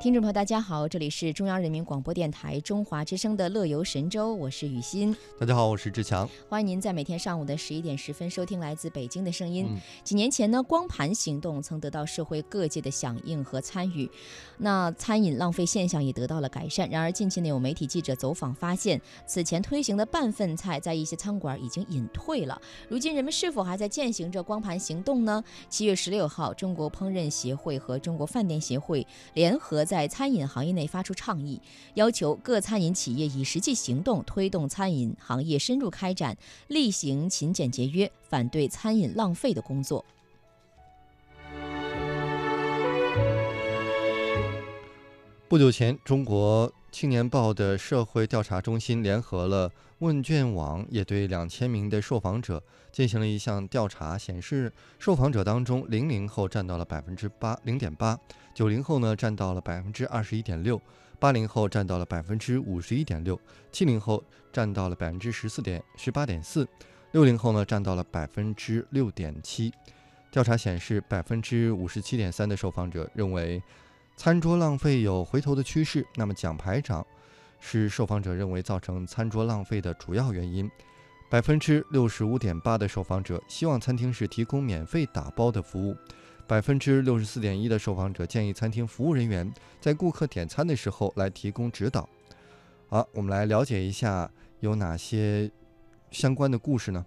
听众朋友，大家好，这里是中央人民广播电台中华之声的《乐游神州》，我是雨欣。大家好，我是志强。欢迎您在每天上午的十一点十分收听来自北京的声音。嗯几年前呢，光盘行动曾得到社会各界的响应和参与，那餐饮浪费现象也得到了改善。然而，近期呢，有媒体记者走访发现，此前推行的半份菜在一些餐馆已经隐退了。如今，人们是否还在践行着光盘行动呢？七月十六号，中国烹饪协会和中国饭店协会联合在餐饮行业内发出倡议，要求各餐饮企业以实际行动推动餐饮行业深入开展厉行勤俭节约、反对餐饮浪费的工作。不久前，中国青年报的社会调查中心联合了问卷网，也对两千名的受访者进行了一项调查，显示受访者当中，零零后占到了百分之八零点八，九零后呢占到了百分之二十一点六，八零后占到了百分之五十一点六，七零后占到了百分之十四点十八点四，六零后呢占到了百分之六点七。调查显示，百分之五十七点三的受访者认为。餐桌浪费有回头的趋势，那么奖牌涨是受访者认为造成餐桌浪费的主要原因。百分之六十五点八的受访者希望餐厅是提供免费打包的服务，百分之六十四点一的受访者建议餐厅服务人员在顾客点餐的时候来提供指导。好，我们来了解一下有哪些相关的故事呢？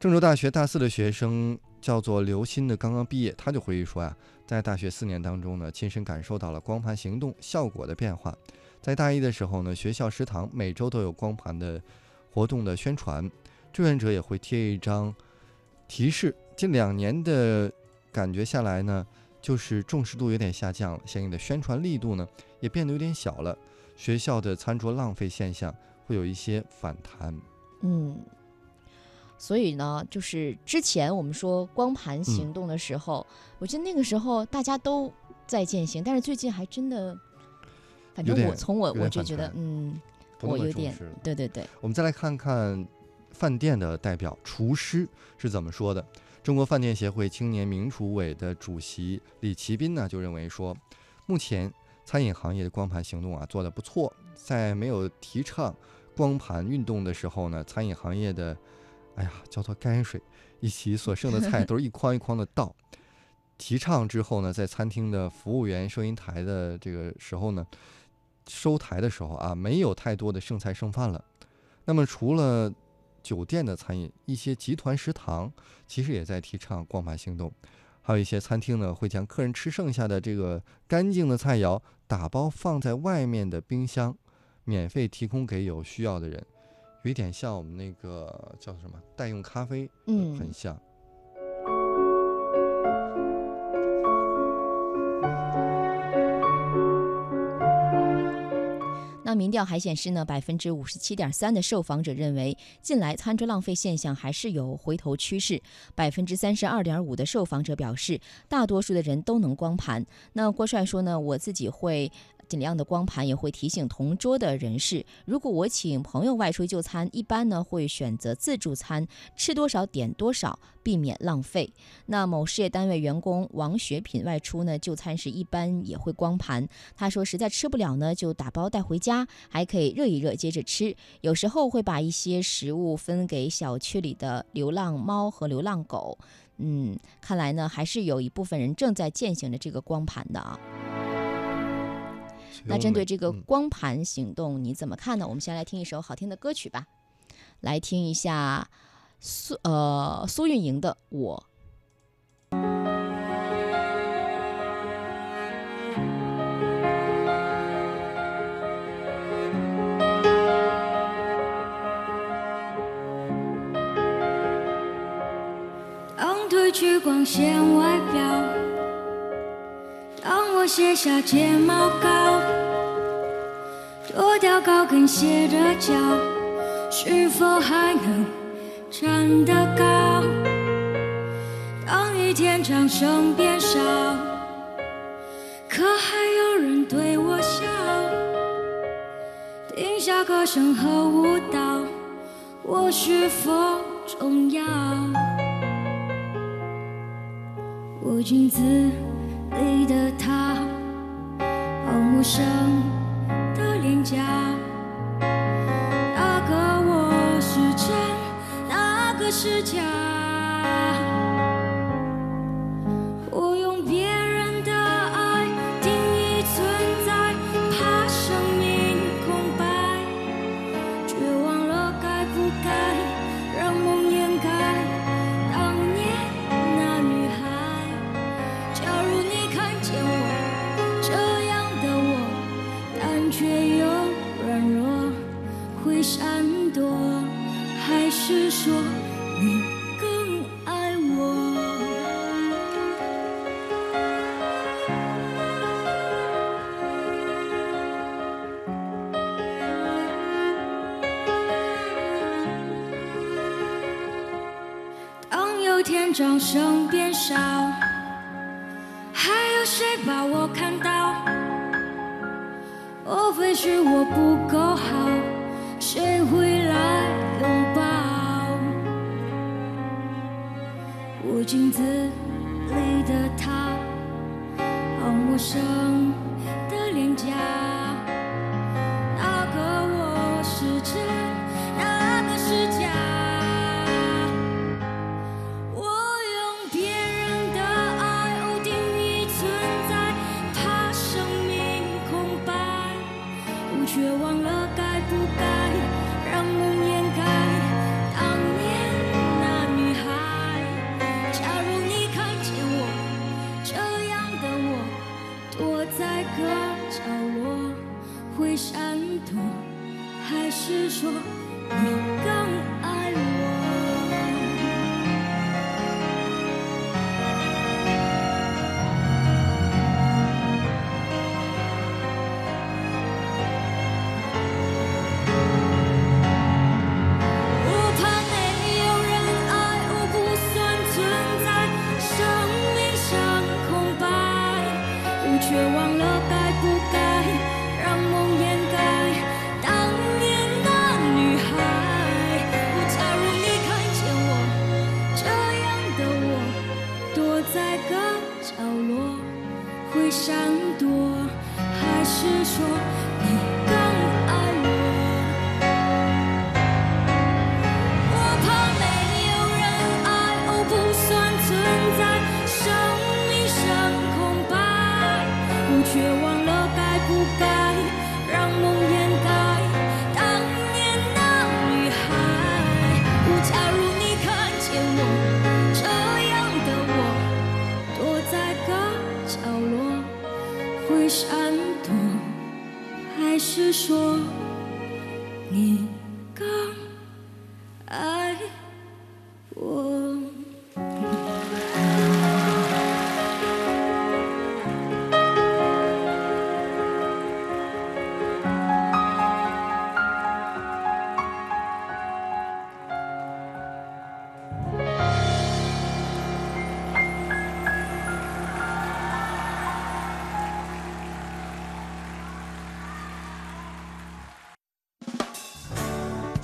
郑州大学大四的学生叫做刘鑫的，刚刚毕业，他就回忆说呀、在大学四年当中呢，亲身感受到了光盘行动效果的变化。在大一的时候呢，学校食堂每周都有光盘的活动的宣传，志愿者也会贴一张提示。近两年的感觉下来呢，就是重视度有点下降了，相应的宣传力度呢也变得有点小了。学校的餐桌浪费现象会有一些反弹。嗯，所以呢，就是之前我们说光盘行动的时候，我觉得那个时候大家都在践行，但是最近还真的，反正我从我我就觉得嗯，我有点对对对，我们再来看看饭店的代表厨师是怎么说的。中国饭店协会青年名厨委的主席李奇斌呢，就认为说，目前餐饮行业的光盘行动啊做得不错，在没有提倡光盘运动的时候呢，餐饮行业的，哎呀，叫做泔水，一起所剩的菜都是一筐一筐的倒。提倡之后呢，在餐厅的服务员收银台的这个时候呢，收台的时候啊，没有太多的剩菜剩饭了。那么除了酒店的餐饮，一些集团食堂其实也在提倡光盘行动，还有一些餐厅呢会将客人吃剩下的这个干净的菜肴打包放在外面的冰箱，免费提供给有需要的人，有一点像我们那个叫什么代用咖啡，呃嗯很像。那民调还显示呢，百分之五十七点三的受访者认为，近来餐桌浪费现象还是有回头趋势。百分之三十二点五的受访者表示，大多数的人都能光盘。那郭帅说呢，我自己会。尽量的光盘也会提醒同桌的人士，如果我请朋友外出就餐，一般呢会选择自助餐，吃多少点多少，避免浪费。那某事业单位员工王学品外出呢就餐时，一般也会光盘。他说实在吃不了呢，就打包带回家，还可以热一热接着吃。有时候会把一些食物分给小区里的流浪猫和流浪狗。嗯，看来呢还是有一部分人正在践行着这个光盘的啊。那针对这个嗯光盘行动，你怎么看呢？我们先来听一首好听的歌曲吧，来听一下苏呃苏运莹的《我》。当褪去光鲜外表，当我卸下睫毛膏，脱掉高跟鞋的脚，是否还能站得高？当一天掌声变少，可还有人对我笑，停下歌声和舞蹈，我是否重要？我镜子里的他，好陌生是假。声变少，还有谁把我看到？莫非是我不够好？谁会来拥抱？我镜子里的他，好陌生会闪躲，还是说你爱我。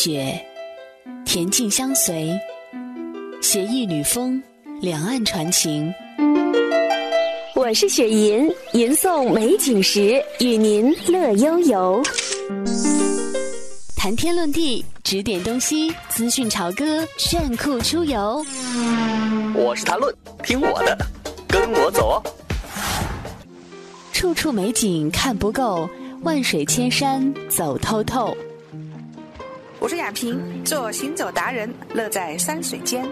雪，恬静相随；携一缕风，两岸传情。我是雪吟，吟诵美景时，与您乐悠悠。谈天论地，指点东西，资讯潮歌，炫酷出游。我是谈论，听我的，跟我走哦。处处美景看不够，万水千山走透透。我是雅萍，做行走达人，乐在山水间。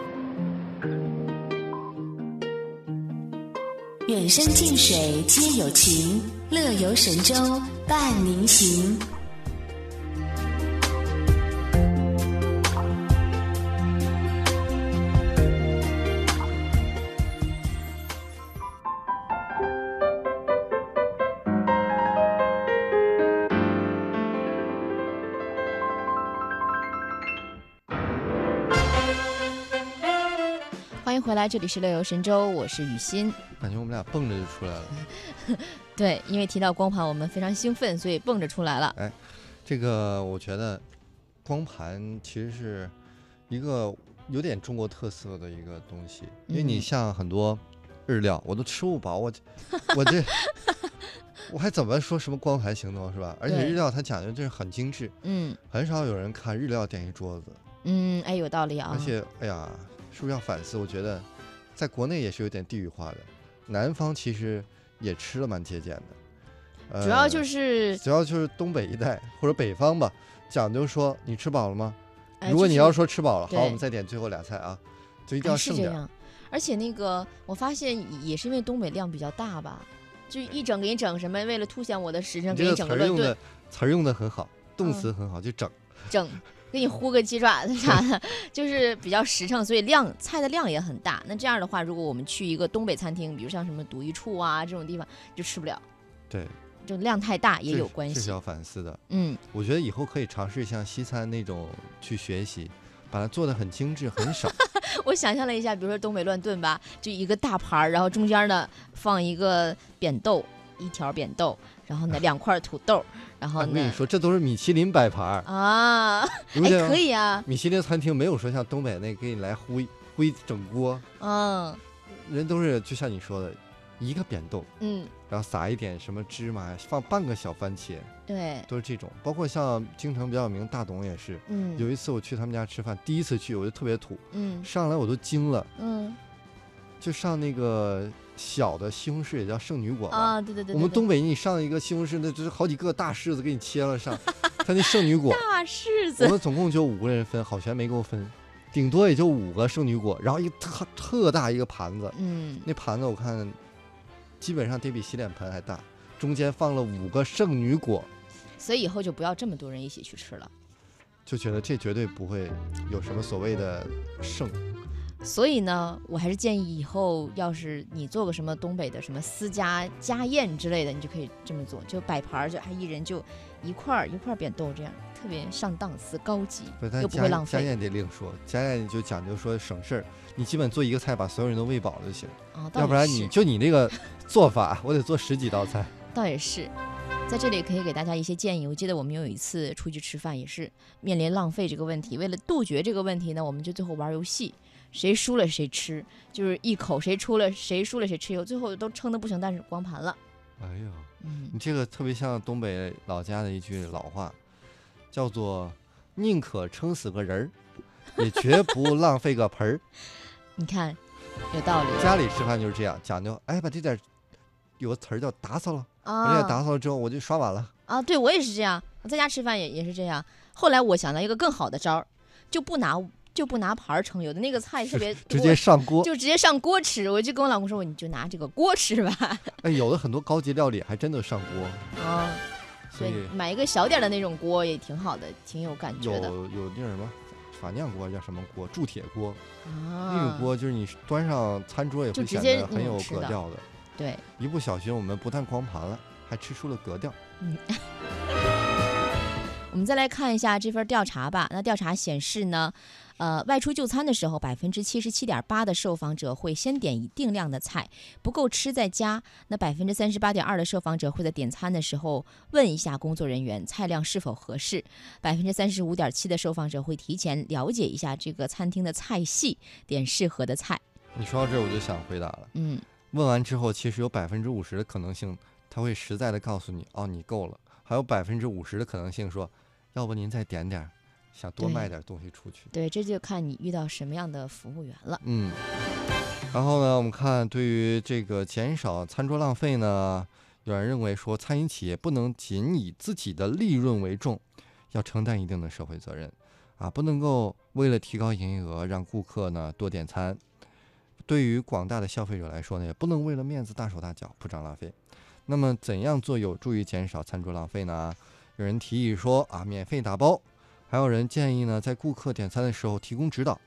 远山近水皆有情，乐游神州伴您行。迎回来，这里是乐游神州，我是雨欣。感觉我们俩蹦着就出来了。对，因为提到光盘，我们非常兴奋，所以蹦着出来了。哎，这个我觉得光盘其实是一个有点中国特色的一个东西，因为你嗯像很多日料，我都吃不饱，我我这 我还怎么说什么光盘行动是吧？而且日料它讲究就是很精致，嗯很少有人看日料点一桌子，嗯，哎，有道理啊。而且哎呀，是不是要反思？我觉得在国内也是有点地域化的，南方其实也吃的蛮节俭的。呃主要就是，主要就是东北一带或者北方吧，讲究说你吃饱了吗？哎如果你要说吃饱了，好，我们再点最后俩菜啊，就一定哎要剩点儿。是这样。而且那个，我发现也是因为东北量比较大吧，就一整给你整什么，为了凸显我的实诚，给你整个乱炖词儿用的，词儿用的很好，动嗯词很好，就整。整，给你烀个鸡爪子啥的，就是比较实诚，所以量菜的量也很大。那这样的话，如果我们去一个东北餐厅，比如像什么独一处啊这种地方，就吃不了，对，就量太大也有关系。是这是要反思的。嗯，我觉得以后可以尝试像西餐那种去学习，把它做的很精致，很少。我想象了一下，比如说东北乱炖吧，就一个大盘儿，然后中间呢放一个扁豆，一条扁豆，然后呢两块土豆，然后我跟你说，这都是米其林摆盘儿，啊，哎你不觉得吗可以啊，米其林餐厅没有说像东北那给你来烀烀整锅，嗯人都是就像你说的，一个扁豆，嗯，然后撒一点什么芝麻，放半个小番茄，对，都是这种。包括像京城比较有名大董也是，嗯有一次我去他们家吃饭，第一次去我就特别土，嗯上来我都惊了，嗯就上那个小的西红柿也叫圣女果嘛。啊，对对对，对对我们东北你上一个西红柿，那就是好几个大柿子给你切了上，它那圣女果，大柿子我，们总共就五个人分，好悬没给我分，顶多也就五个圣女果，然后一个特特大一个盘子，嗯，那盘子我看基本上得比洗脸盆还大，中间放了五个圣女果，所以以后就不要这么多人一起去吃了。就觉得这绝对不会有什么所谓的圣。所以呢，我还是建议以后要是你做个什么东北的什么私家家宴之类的，你就可以这么做，就摆盘儿，就还一人就一块儿一块儿扁豆这样，特别上档次、高级，又不会浪费。家宴得另说，家宴就讲究说省事儿，你基本做一个菜把所有人都喂饱了就行，要不然你就你那个做法，我得做十几道菜。倒也是，在这里可以给大家一些建议。我记得我们有一次出去吃饭，也是面临浪费这个问题。为了杜绝这个问题呢，我们就最后玩游戏，谁输了谁吃，就是一口谁出了谁输了谁吃。油最后都撑得不行，但是光盘了。哎呀，嗯你这个特别像东北老家的一句老话，叫做“宁可撑死个人儿，也绝不浪费个盆儿 ”。你看，有道理家里吃饭就是这样，讲究，哎，把这点儿有个词儿叫打扫了，把这打扫了之后，我就刷碗了。啊！对我也是这样，我在家吃饭也也是这样。后来我想到一个更好的招儿，就不拿就不拿盘儿盛，有的那个菜特别直接上锅。就直接上锅吃。我就跟我老公说，你就拿这个锅吃吧。哎，有的很多高级料理还真的上锅，啊，对所以，买一个小点的那种锅也挺好的，挺有感觉的有有那什么法酿锅叫什么锅，铸铁锅，啊。那种锅就是你端上餐桌也会直接得很有格调的。对，一不小心，我们不但光盘了，还吃出了格调。嗯 我们再来看一下这份调查吧。那调查显示呢，呃，外出就餐的时候，百分之七十七点八的受访者会先点一定量的菜，不够吃再加。那百分之三十八点二的受访者会在点餐的时候问一下工作人员菜量是否合适。百分之三十五点七的受访者会提前了解一下这个餐厅的菜系，点适合的菜。你说到这儿，我就想回答了。嗯，问完之后，其实有百分之五十的可能性，他会实在的告诉你，哦，你够了。还有百分之五十的可能性说，要不您再点点儿，想多卖点东西出去。对，这就看你遇到什么样的服务员了。嗯，然后呢，我们看对于这个减少餐桌浪费呢，有人认为说，餐饮企业不能仅以自己的利润为重，要承担一定的社会责任，啊，不能够为了提高营业额让顾客呢多点餐。对于广大的消费者来说呢，也不能为了面子大手大脚铺张浪费。那么，怎样做有助于减少餐桌浪费呢？有人提议说啊，免费打包；还有人建议呢，在顾客点餐的时候提供指导。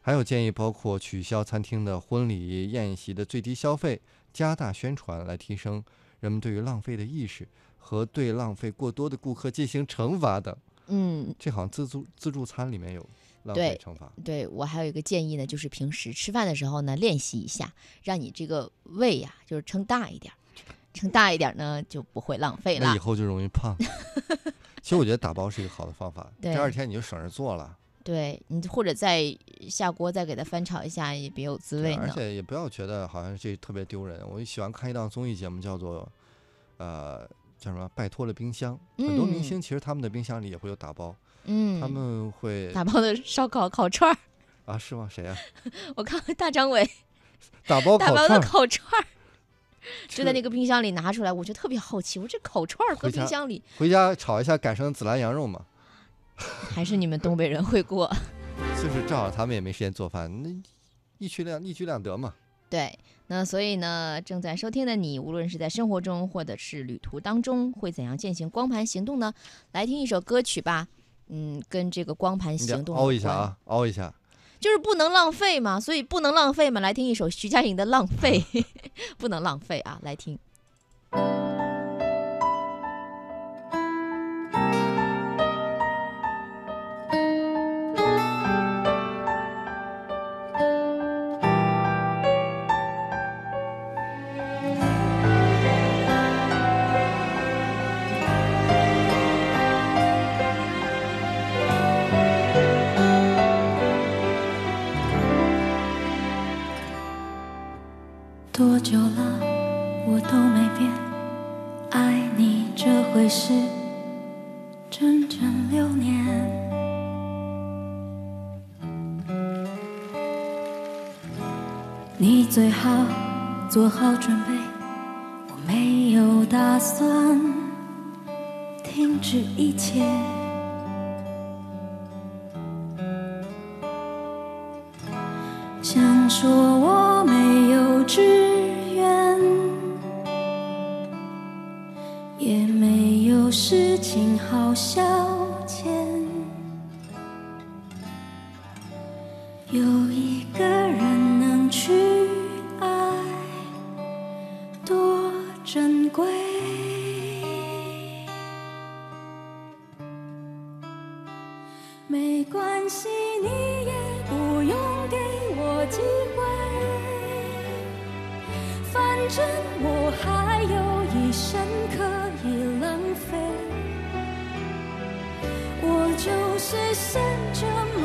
还有建议包括取消餐厅的婚礼宴席的最低消费，加大宣传来提升人们对于浪费的意识，和对浪费过多的顾客进行惩罚等。嗯，这好像自助自助餐里面有。浪费惩罚。对我还有一个建议呢，就是平时吃饭的时候呢，练习一下，让你这个胃呀、就是撑大一点儿，撑大一点儿呢就不会浪费了那以。后就容易胖。其实我觉得打包是一个好的方法，对第二天你就省着做了，对你或者再下锅再给它翻炒一下，也别有滋味而。且也不要觉得好像这特别丢人。我喜欢看一档综艺节目，叫做呃叫什么“拜托了冰箱”，很多明嗯星其实他们的冰箱里也会有打包，嗯，他们会打包的烧烤、烤串儿，啊是吗？谁呀、我看大张伟打包打包的烤串儿。就在那个冰箱里拿出来，我就特别好奇，我这烤串儿搁冰箱里，回家炒一下，改成紫兰羊肉嘛。还是你们东北人会过？就是正好他们也没时间做饭，那一举两一举两得嘛。对，那所以呢，正在收听的你，无论是在生活中或者是旅途当中，会怎样践行光盘行动呢？来听一首歌曲吧，嗯，跟这个光盘行动凹一，下啊，凹一下。就是不能浪费嘛，所以不能浪费嘛。来听一首徐佳莹的《浪费》，不能浪费啊，来听。你最好做好准备，我没有打算停止一切。想说我没有志愿，也没有事情好笑没关系，你也不用给我机会，反正我还有一生可以浪费。我就是剩这么